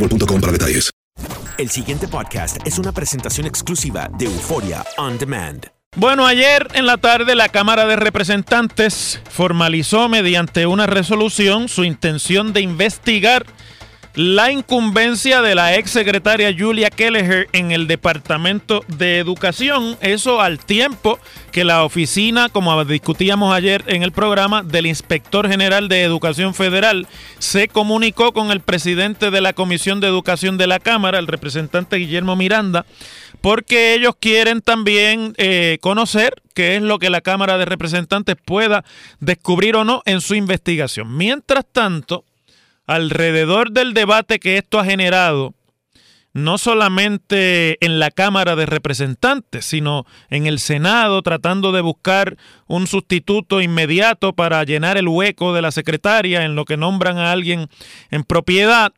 boostmobile.com para detalles. El siguiente podcast es una presentación exclusiva de Euforia On Demand. Bueno, ayer en la tarde la Cámara de Representantes formalizó mediante una resolución su intención de investigar la incumbencia de la ex secretaria Julia Kelleher en el Departamento de Educación. Eso al tiempo que la oficina, como discutíamos ayer en el programa, del Inspector General de Educación Federal se comunicó con el presidente de la Comisión de Educación de la Cámara, el representante Guillermo Miranda, porque ellos quieren también eh, conocer qué es lo que la Cámara de Representantes pueda descubrir o no en su investigación. Mientras tanto, alrededor del debate que esto ha generado, no solamente en la Cámara de Representantes, sino en el Senado, tratando de buscar un sustituto inmediato para llenar el hueco de la secretaria en lo que nombran a alguien en propiedad.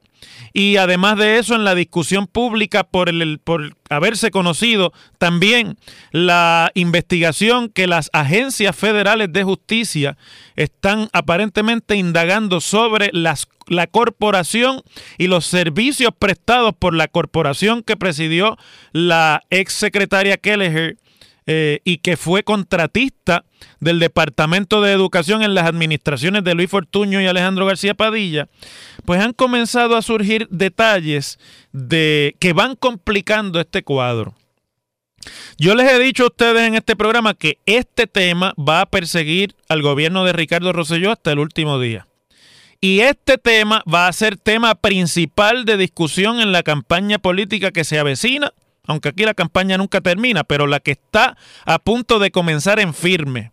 Y además de eso, en la discusión pública por, el, por haberse conocido también la investigación que las agencias federales de justicia están aparentemente indagando sobre las, la corporación y los servicios prestados por la corporación que presidió la ex secretaria Kelleher eh, y que fue contratista del Departamento de Educación en las administraciones de Luis Fortuño y Alejandro García Padilla, pues han comenzado a surgir detalles de que van complicando este cuadro. Yo les he dicho a ustedes en este programa que este tema va a perseguir al gobierno de Ricardo Rosselló hasta el último día. Y este tema va a ser tema principal de discusión en la campaña política que se avecina aunque aquí la campaña nunca termina, pero la que está a punto de comenzar en firme.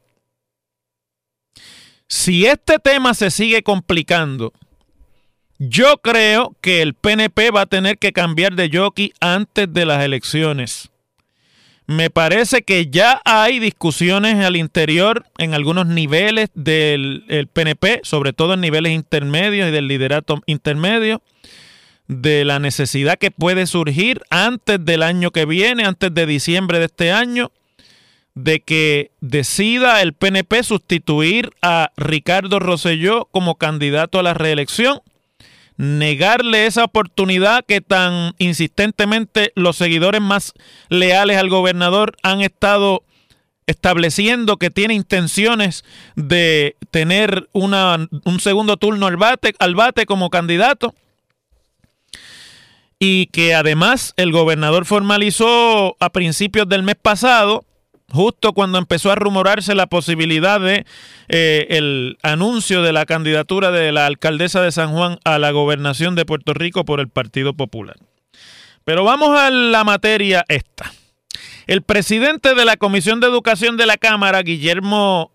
Si este tema se sigue complicando, yo creo que el PNP va a tener que cambiar de jockey antes de las elecciones. Me parece que ya hay discusiones al interior en algunos niveles del el PNP, sobre todo en niveles intermedios y del liderato intermedio de la necesidad que puede surgir antes del año que viene, antes de diciembre de este año, de que decida el PNP sustituir a Ricardo Rosselló como candidato a la reelección, negarle esa oportunidad que tan insistentemente los seguidores más leales al gobernador han estado estableciendo que tiene intenciones de tener una, un segundo turno al bate, al bate como candidato. Y que además el gobernador formalizó a principios del mes pasado justo cuando empezó a rumorarse la posibilidad de eh, el anuncio de la candidatura de la alcaldesa de San Juan a la gobernación de Puerto Rico por el Partido Popular. Pero vamos a la materia esta. El presidente de la Comisión de Educación de la Cámara, Guillermo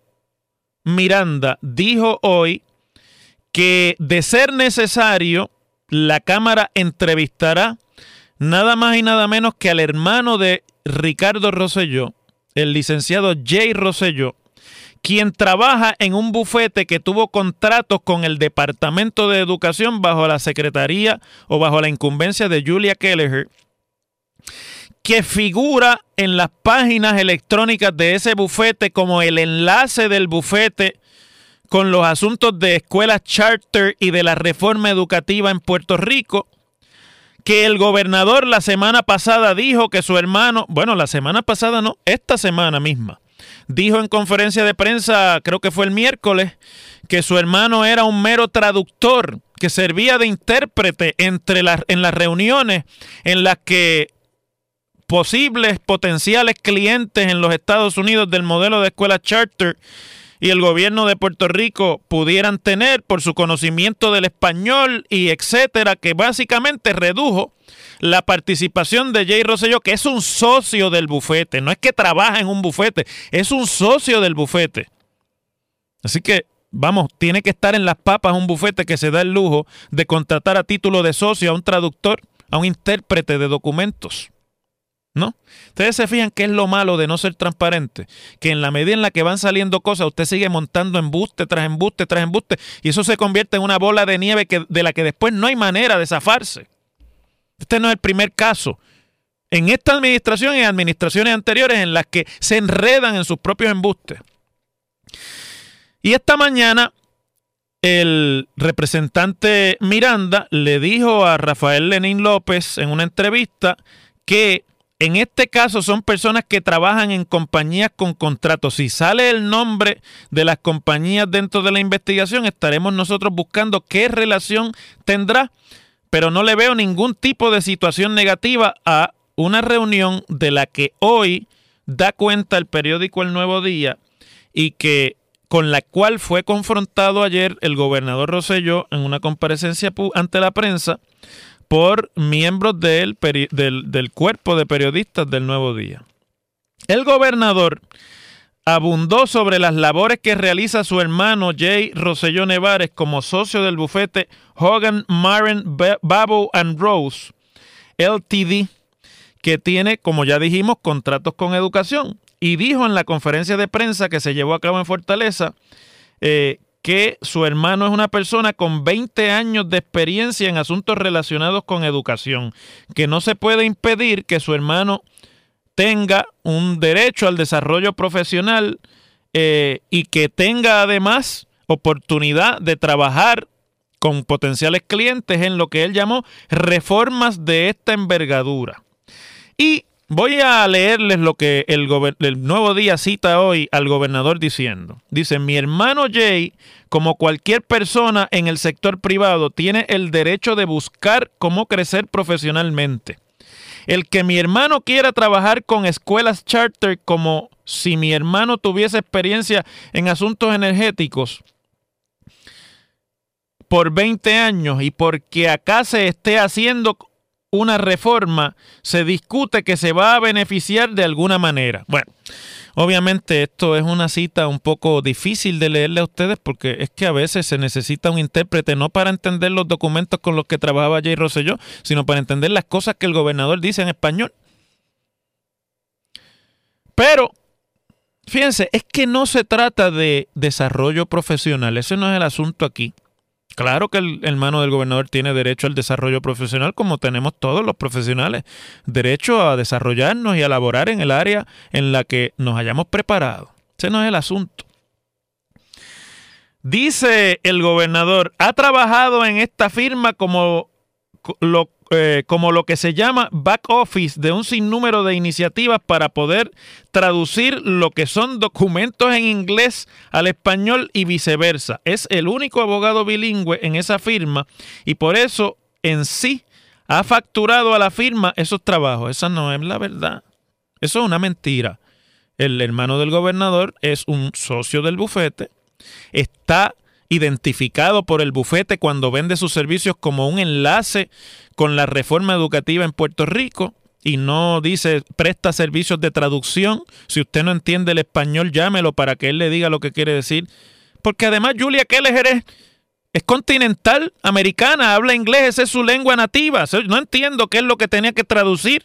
Miranda, dijo hoy que de ser necesario, la Cámara entrevistará nada más y nada menos que al hermano de Ricardo Rosselló, el licenciado Jay Rosselló, quien trabaja en un bufete que tuvo contratos con el Departamento de Educación bajo la Secretaría o bajo la incumbencia de Julia Kelleher, que figura en las páginas electrónicas de ese bufete como el enlace del bufete con los asuntos de escuelas charter y de la reforma educativa en Puerto Rico, que el gobernador la semana pasada dijo que su hermano, bueno, la semana pasada no, esta semana misma, dijo en conferencia de prensa, creo que fue el miércoles, que su hermano era un mero traductor, que servía de intérprete entre las, en las reuniones en las que posibles potenciales clientes en los Estados Unidos del modelo de escuela charter y el gobierno de Puerto Rico pudieran tener por su conocimiento del español y etcétera, que básicamente redujo la participación de Jay Rosselló, que es un socio del bufete, no es que trabaja en un bufete, es un socio del bufete. Así que, vamos, tiene que estar en las papas un bufete que se da el lujo de contratar a título de socio a un traductor, a un intérprete de documentos. ¿No? Ustedes se fijan que es lo malo de no ser transparente, que en la medida en la que van saliendo cosas, usted sigue montando embuste tras embuste tras embuste, y eso se convierte en una bola de nieve que, de la que después no hay manera de zafarse. Este no es el primer caso. En esta administración y en administraciones anteriores en las que se enredan en sus propios embustes. Y esta mañana el representante Miranda le dijo a Rafael Lenín López en una entrevista que en este caso son personas que trabajan en compañías con contratos. Si sale el nombre de las compañías dentro de la investigación, estaremos nosotros buscando qué relación tendrá, pero no le veo ningún tipo de situación negativa a una reunión de la que hoy da cuenta el periódico El Nuevo Día y que con la cual fue confrontado ayer el gobernador Rosselló en una comparecencia ante la prensa por miembros del, del, cuerpo de periodistas del Nuevo Día. El gobernador abundó sobre las labores que realiza su hermano Jay Rosselló Nevares como socio del bufete Hogan, Marin, Babo and Rose, LTD, que tiene, como ya dijimos, contratos con educación. Y dijo en la conferencia de prensa que se llevó a cabo en Fortaleza eh, que su hermano es una persona con 20 años de experiencia en asuntos relacionados con educación, que no se puede impedir que su hermano tenga un derecho al desarrollo profesional eh, y que tenga además oportunidad de trabajar con potenciales clientes en lo que él llamó reformas de esta envergadura. Y Voy a leerles lo que el, Nuevo Día cita hoy al gobernador diciendo. Dice, mi hermano Jay, como cualquier persona en el sector privado, tiene el derecho de buscar cómo crecer profesionalmente. El que mi hermano quiera trabajar con escuelas charter como si mi hermano tuviese experiencia en asuntos energéticos por 20 años y porque acá se esté haciendo una reforma, se discute que se va a beneficiar de alguna manera. Bueno, obviamente esto es una cita un poco difícil de leerle a ustedes porque es que a veces se necesita un intérprete no para entender los documentos con los que trabajaba Jay Rosselló, sino para entender las cosas que el gobernador dice en español. Pero, fíjense, es que no se trata de desarrollo profesional, ese no es el asunto aquí. Claro que el hermano del gobernador tiene derecho al desarrollo profesional como tenemos todos los profesionales. Derecho a desarrollarnos y a laborar en el área en la que nos hayamos preparado. Ese no es el asunto. Dice el gobernador, ha trabajado en esta firma como lo, eh, como lo que se llama back office de un sinnúmero de iniciativas para poder traducir lo que son documentos en inglés al español y viceversa. Es el único abogado bilingüe en esa firma y por eso en sí ha facturado a la firma esos trabajos. Esa no es la verdad. Eso es una mentira. el hermano del gobernador es un socio del bufete, está identificado por el bufete cuando vende sus servicios como un enlace con la reforma educativa en Puerto Rico y no dice presta servicios de traducción. Si usted no entiende el español, llámelo para que él le diga lo que quiere decir. Porque además Julia Keller es, es continental, americana, habla inglés, esa es su lengua nativa. No entiendo qué es lo que tenía que traducir.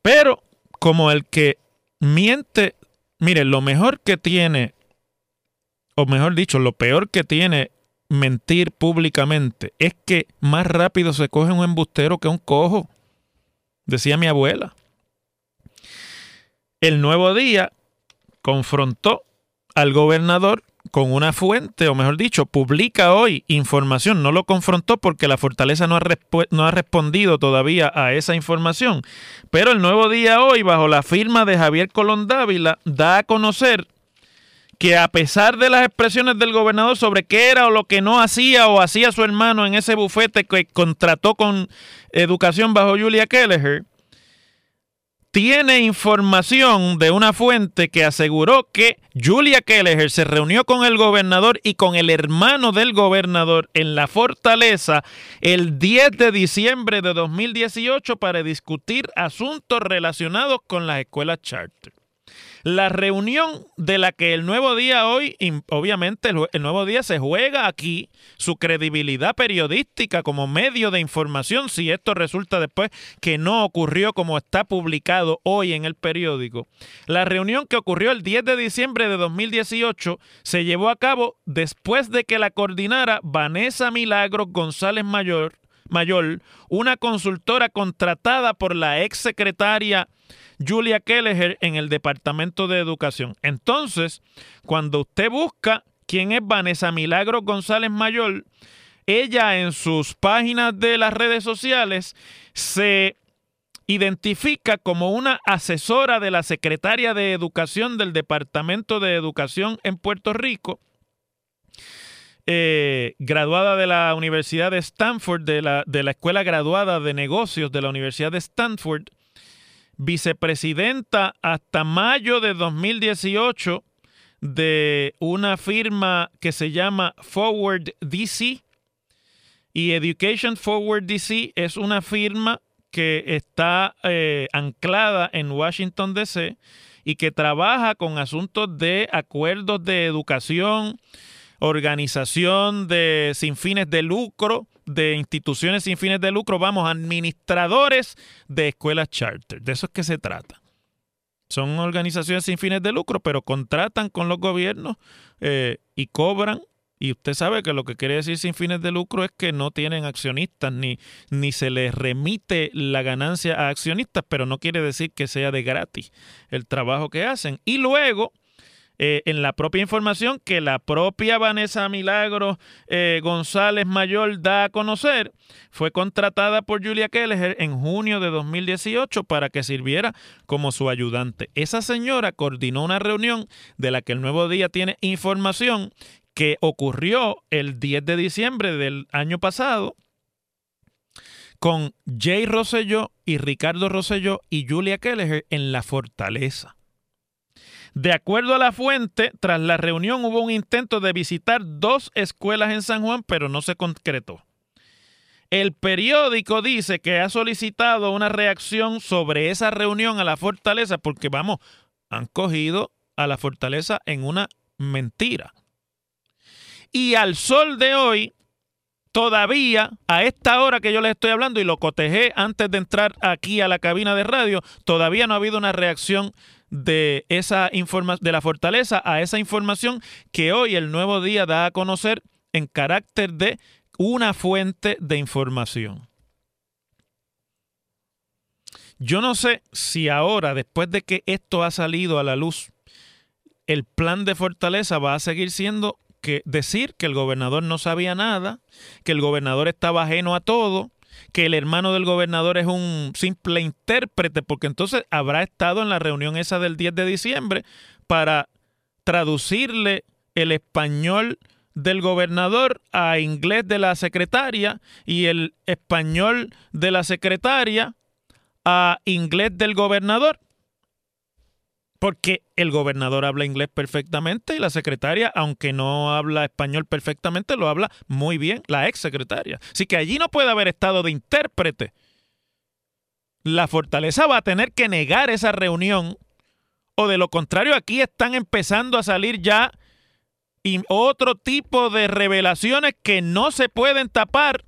Pero como el que miente, mire, lo mejor que tiene, o mejor dicho, lo peor que tiene mentir públicamente es que más rápido se coge un embustero que un cojo, decía mi abuela. El nuevo día confrontó al gobernador con una fuente, o mejor dicho, publica hoy información, no lo confrontó porque la fortaleza no ha, respondido todavía a esa información, pero el nuevo día hoy, bajo la firma de Javier Colón Dávila, da a conocer que a pesar de las expresiones del gobernador sobre qué era o lo que no hacía o hacía su hermano en ese bufete que contrató con educación bajo Julia Kelleher, tiene información de una fuente que aseguró que Julia Kelleher se reunió con el gobernador y con el hermano del gobernador en la fortaleza el 10 de diciembre de 2018 para discutir asuntos relacionados con las escuelas charter. La reunión de la que el nuevo día hoy, obviamente el, nuevo día se juega aquí su credibilidad periodística como medio de información, si esto resulta después que no ocurrió como está publicado hoy en el periódico. La reunión que ocurrió el 10 de diciembre de 2018 se llevó a cabo después de que la coordinara Vanessa Milagros González Mayor, Mayor una consultora contratada por la ex secretaria Julia Kelleher en el Departamento de Educación. Entonces, cuando usted busca quién es Vanessa Milagro González Mayor, ella en sus páginas de las redes sociales se identifica como una asesora de la secretaria de Educación del Departamento de Educación en Puerto Rico, eh, graduada de la Universidad de Stanford, de la, de la Escuela Graduada de Negocios de la Universidad de Stanford, vicepresidenta hasta mayo de 2018 de una firma que se llama Forward DC. Y Education Forward DC es una firma que está eh, anclada en Washington, D.C. y que trabaja con asuntos de acuerdos de educación, organización de sin fines de lucro, de instituciones sin fines de lucro, vamos, administradores de escuelas charter. De eso es que se trata. Son organizaciones sin fines de lucro, pero contratan con los gobiernos eh, y cobran. Y usted sabe que lo que quiere decir sin fines de lucro es que no tienen accionistas ni, ni se les remite la ganancia a accionistas, pero no quiere decir que sea de gratis el trabajo que hacen. Y luego eh, en la propia información que la propia Vanessa Milagro eh, González Mayor da a conocer, fue contratada por Julia Keller en junio de 2018 para que sirviera como su ayudante. Esa señora coordinó una reunión de la que el Nuevo Día tiene información que ocurrió el 10 de diciembre del año pasado con Jay Rosselló y Ricardo Rosselló y Julia Keller en la fortaleza. De acuerdo a la fuente, tras la reunión hubo un intento de visitar dos escuelas en San Juan, pero no se concretó. El periódico dice que ha solicitado una reacción sobre esa reunión a la fortaleza porque, vamos, han cogido a la fortaleza en una mentira. Y al sol de hoy, todavía, a esta hora que yo les estoy hablando y lo cotejé antes de entrar aquí a la cabina de radio, todavía no ha habido una reacción de esa de la fortaleza a esa información que hoy el nuevo día da a conocer en carácter de una fuente de información. Yo no sé si ahora, después de que esto ha salido a la luz, el plan de fortaleza va a seguir siendo decir que el gobernador no sabía nada, que el gobernador estaba ajeno a todo, que el hermano del gobernador es un simple intérprete, porque entonces habrá estado en la reunión esa del 10 de diciembre para traducirle el español del gobernador a inglés de la secretaria y el español de la secretaria a inglés del gobernador. Porque el gobernador habla inglés perfectamente y la secretaria, aunque no habla español perfectamente, lo habla muy bien, la ex secretaria. Así que allí no puede haber estado de intérprete. La fortaleza va a tener que negar esa reunión o de lo contrario aquí están empezando a salir ya otro tipo de revelaciones que no se pueden tapar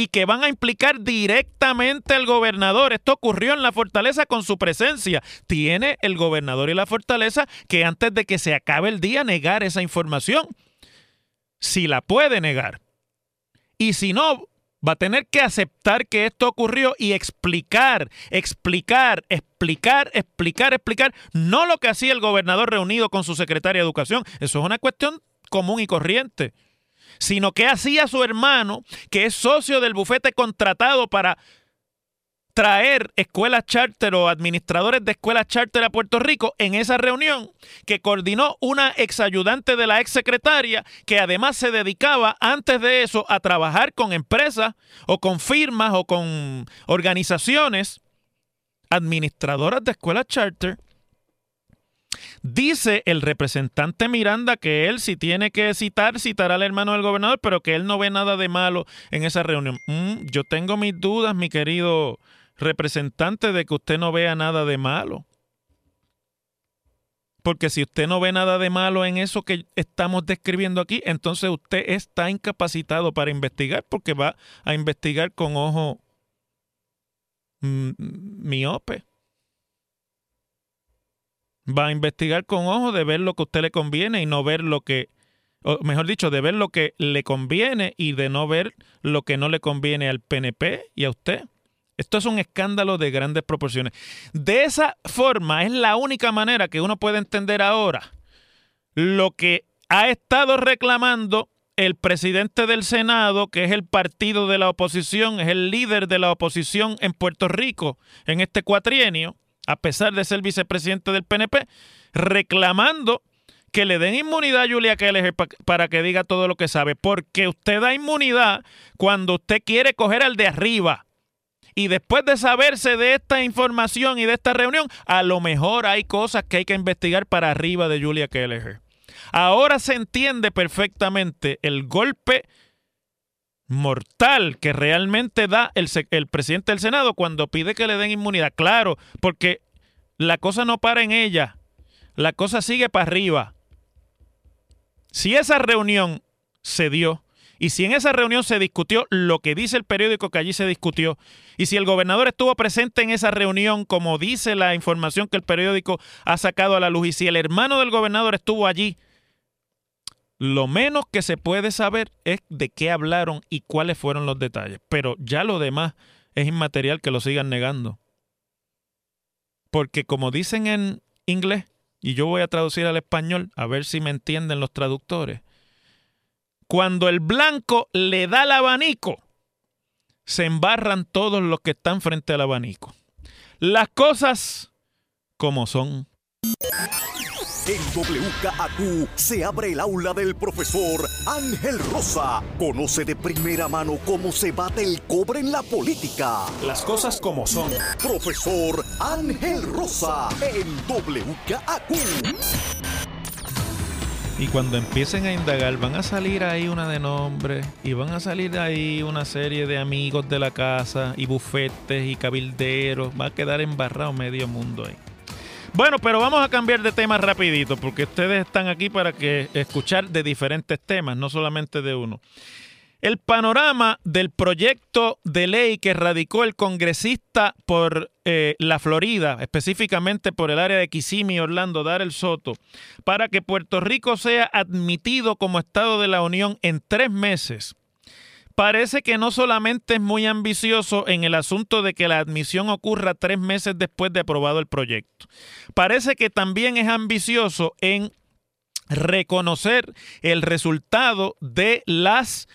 y que van a implicar directamente al gobernador. Esto ocurrió en la fortaleza con su presencia. Tiene el gobernador y la fortaleza que antes de que se acabe el día negar esa información. Si la puede negar. Y si no, va a tener que aceptar que esto ocurrió y explicar, explicar, explicar, explicar, explicar, no lo que hacía el gobernador reunido con su secretaria de Educación. Eso es una cuestión común y corriente sino que hacía su hermano, que es socio del bufete contratado para traer escuelas charter o administradores de escuelas charter a Puerto Rico en esa reunión que coordinó una exayudante de la exsecretaria que además se dedicaba antes de eso a trabajar con empresas o con firmas o con organizaciones administradoras de escuelas charter Dice el representante Miranda que él si tiene que citar, citará al hermano del gobernador, pero que él no ve nada de malo en esa reunión. Mm, yo tengo mis dudas, mi querido representante, de que usted no vea nada de malo. Porque si usted no ve nada de malo en eso que estamos describiendo aquí, entonces usted está incapacitado para investigar porque va a investigar con ojo mm, miope va a investigar con ojo de ver lo que a usted le conviene y no ver lo que, o mejor dicho, de ver lo que le conviene y de no ver lo que no le conviene al PNP y a usted. Esto es un escándalo de grandes proporciones. De esa forma es la única manera que uno puede entender ahora lo que ha estado reclamando el presidente del Senado, que es el partido de la oposición, es el líder de la oposición en Puerto Rico en este cuatrienio, a pesar de ser vicepresidente del PNP, reclamando que le den inmunidad a Julia Keller para que diga todo lo que sabe, porque usted da inmunidad cuando usted quiere coger al de arriba. Y después de saberse de esta información y de esta reunión, a lo mejor hay cosas que hay que investigar para arriba de Julia Keller. Ahora se entiende perfectamente el golpe mortal que realmente da el, presidente del Senado cuando pide que le den inmunidad. Claro, porque la cosa no para en ella, la cosa sigue para arriba. Si esa reunión se dio y si en esa reunión se discutió lo que dice el periódico que allí se discutió, y si el gobernador estuvo presente en esa reunión, como dice la información que el periódico ha sacado a la luz, y si el hermano del gobernador estuvo allí, lo menos que se puede saber es de qué hablaron y cuáles fueron los detalles. Pero ya lo demás es inmaterial que lo sigan negando. Porque como dicen en inglés, y yo voy a traducir al español, a ver si me entienden los traductores, cuando el blanco le da el abanico, se embarran todos los que están frente al abanico. Las cosas como son. En WKAQ se abre el aula del profesor Ángel Rosa. Conoce de primera mano cómo se bate el cobre en la política. Las cosas como son. Profesor Ángel Rosa en WKAQ. Y cuando empiecen a indagar, van a salir ahí una de nombre y van a salir ahí una serie de amigos de la casa y bufetes y cabilderos. Va a quedar embarrado medio mundo ahí. Bueno, pero vamos a cambiar de tema rapidito, porque ustedes están aquí para que escuchar de diferentes temas, no solamente de uno. El panorama del proyecto de ley que radicó el congresista por eh, la Florida, específicamente por el área de Kissimmee, Orlando, Dar el Soto, para que Puerto Rico sea admitido como Estado de la Unión en tres meses, parece que no solamente es muy ambicioso en el asunto de que la admisión ocurra tres meses después de aprobado el proyecto. Parece que también es ambicioso en reconocer el resultado de las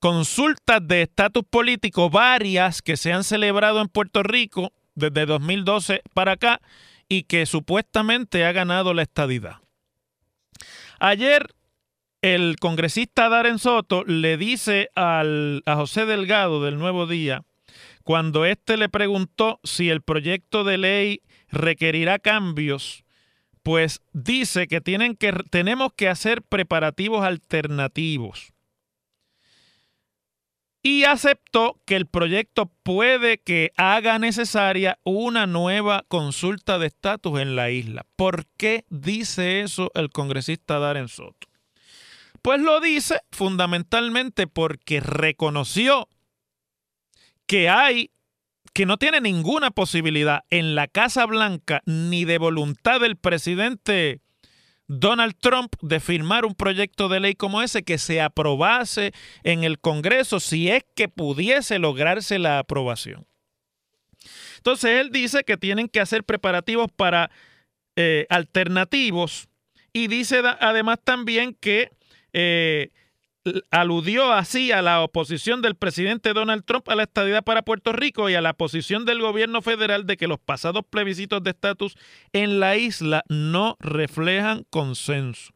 consultas de estatus político varias que se han celebrado en Puerto Rico desde 2012 para acá y que supuestamente ha ganado la estadidad. Ayer el congresista Darren Soto le dice a José Delgado del Nuevo Día cuando éste le preguntó si el proyecto de ley requerirá cambios, pues dice que, tienen que tenemos que hacer preparativos alternativos. Y aceptó que el proyecto puede que haga necesaria una nueva consulta de estatus en la isla. ¿Por qué dice eso el congresista Darren Soto? Pues lo dice fundamentalmente porque reconoció que hay que no tiene ninguna posibilidad en la Casa Blanca ni de voluntad del presidente Donald Trump de firmar un proyecto de ley como ese que se aprobase en el Congreso si es que pudiese lograrse la aprobación. Entonces él dice que tienen que hacer preparativos para eh, alternativos y dice además también que eh, aludió así a la oposición del presidente Donald Trump a la estadidad para Puerto Rico y a la posición del gobierno federal de que los pasados plebiscitos de estatus en la isla no reflejan consenso.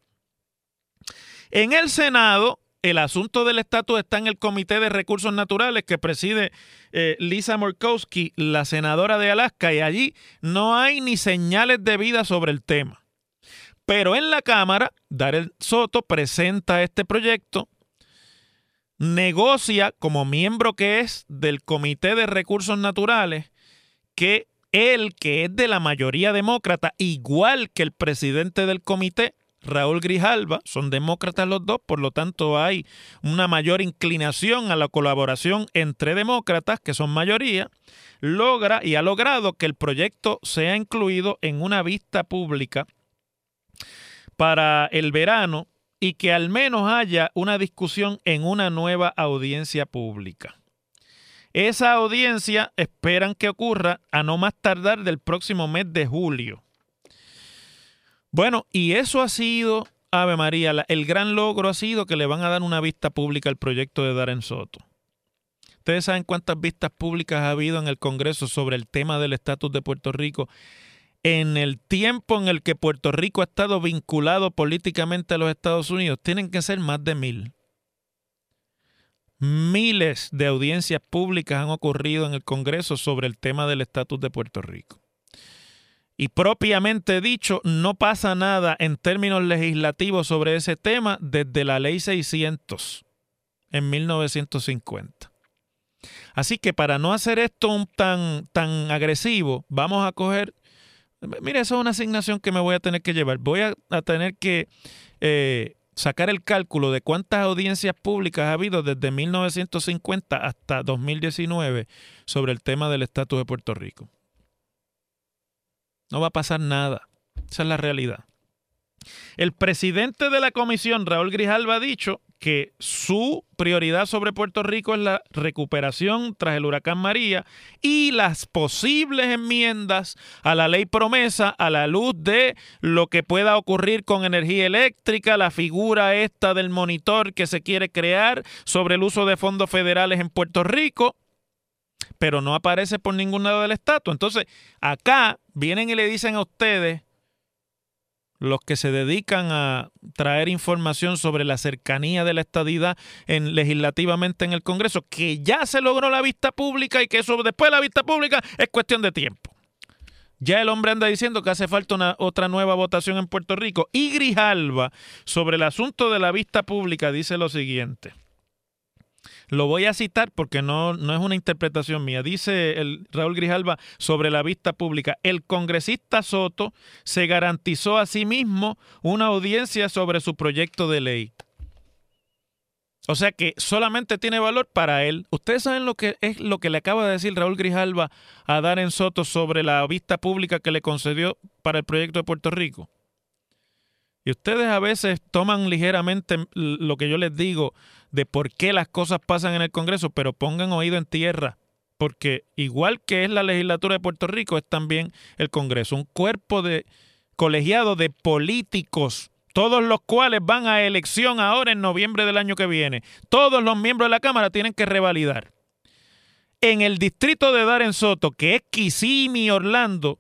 En el Senado, el asunto del estatus está en el Comité de Recursos Naturales que preside eh, Lisa Murkowski, la senadora de Alaska, y allí no hay ni señales de vida sobre el tema. Pero en la Cámara, Darel Soto presenta este proyecto negocia como miembro que es del Comité de Recursos Naturales que él, que es de la mayoría demócrata, igual que el presidente del comité, Raúl Grijalva, son demócratas los dos, por lo tanto hay una mayor inclinación a la colaboración entre demócratas, que son mayoría, logra y ha logrado que el proyecto sea incluido en una vista pública para el verano y que al menos haya una discusión en una nueva audiencia pública. Esa audiencia esperan que ocurra a no más tardar del próximo mes de julio. Bueno, y eso ha sido, Ave María, el gran logro ha sido que le van a dar una vista pública al proyecto de Darren Soto. Ustedes saben cuántas vistas públicas ha habido en el Congreso sobre el tema del estatus de Puerto Rico en el tiempo en el que Puerto Rico ha estado vinculado políticamente a los Estados Unidos, tienen que ser más de mil. Miles de audiencias públicas han ocurrido en el Congreso sobre el tema del estatus de Puerto Rico. Y propiamente dicho, no pasa nada en términos legislativos sobre ese tema desde la ley 600 en 1950. Así que para no hacer esto tan, tan agresivo, vamos a coger Mira, eso es una asignación que me voy a tener que llevar. Voy a, tener que eh, sacar el cálculo de cuántas audiencias públicas ha habido desde 1950 hasta 2019 sobre el tema del estatus de Puerto Rico. No va a pasar nada. Esa es la realidad. El presidente de la comisión, Raúl Grijalva, ha dicho que su prioridad sobre Puerto Rico es la recuperación tras el huracán María y las posibles enmiendas a la ley promesa a la luz de lo que pueda ocurrir con energía eléctrica, la figura esta del monitor que se quiere crear sobre el uso de fondos federales en Puerto Rico, pero no aparece por ningún lado del estatus. Entonces, acá vienen y le dicen a ustedes los que se dedican a traer información sobre la cercanía de la estadidad en, legislativamente en el Congreso, que ya se logró la vista pública y que eso después de la vista pública es cuestión de tiempo. Ya el hombre anda diciendo que hace falta una, otra nueva votación en Puerto Rico. Y Grijalva, sobre el asunto de la vista pública, dice lo siguiente. Lo voy a citar porque no, no es una interpretación mía. Dice el Raúl Grijalva sobre la vista pública. El congresista Soto se garantizó a sí mismo una audiencia sobre su proyecto de ley. O sea que solamente tiene valor para él. Ustedes saben lo que es lo que le acaba de decir Raúl Grijalva a Darren Soto sobre la vista pública que le concedió para el proyecto de Puerto Rico. Y ustedes a veces toman ligeramente lo que yo les digo de por qué las cosas pasan en el Congreso, pero pongan oído en tierra, porque igual que es la legislatura de Puerto Rico, es también el Congreso, un cuerpo de colegiado de políticos, todos los cuales van a elección ahora en noviembre del año que viene. Todos los miembros de la Cámara tienen que revalidar. En el distrito de Darren Soto, que es Kissimmee, Orlando,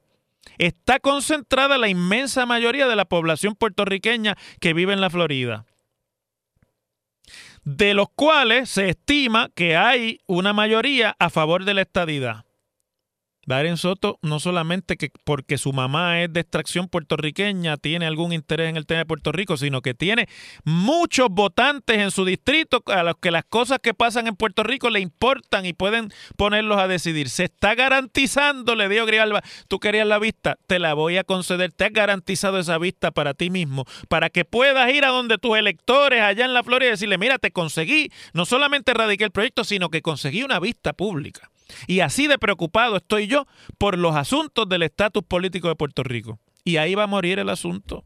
está concentrada la inmensa mayoría de la población puertorriqueña que vive en la Florida. De los cuales se estima que hay una mayoría a favor de la estadidad. Darren Soto no solamente que porque su mamá es de extracción puertorriqueña tiene algún interés en el tema de Puerto Rico, sino que tiene muchos votantes en su distrito a los que las cosas que pasan en Puerto Rico le importan y pueden ponerlos a decidir. Se está garantizando, le digo Grijalva, tú querías la vista, te la voy a conceder, te has garantizado esa vista para ti mismo, para que puedas ir a donde tus electores allá en la Florida y decirle, mira, te conseguí, no solamente radiqué el proyecto, sino que conseguí una vista pública. Y así de preocupado estoy yo por los asuntos del estatus político de Puerto Rico. Y ahí va a morir el asunto.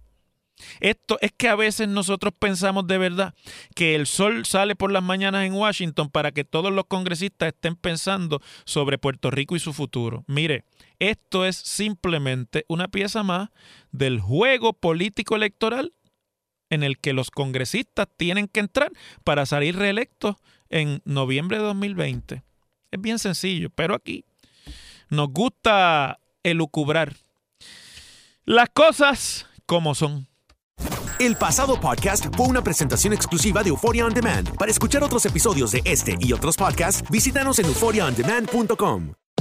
Esto es que a veces nosotros pensamos de verdad que el sol sale por las mañanas en Washington para que todos los congresistas estén pensando sobre Puerto Rico y su futuro. Mire, esto es simplemente una pieza más del juego político electoral en el que los congresistas tienen que entrar para salir reelectos en noviembre de 2020. Es bien sencillo, pero aquí nos gusta elucubrar las cosas como son. El pasado podcast fue una presentación exclusiva de Euphoria On Demand. Para escuchar otros episodios de este y otros podcasts, visítanos en euphoriaondemand.com.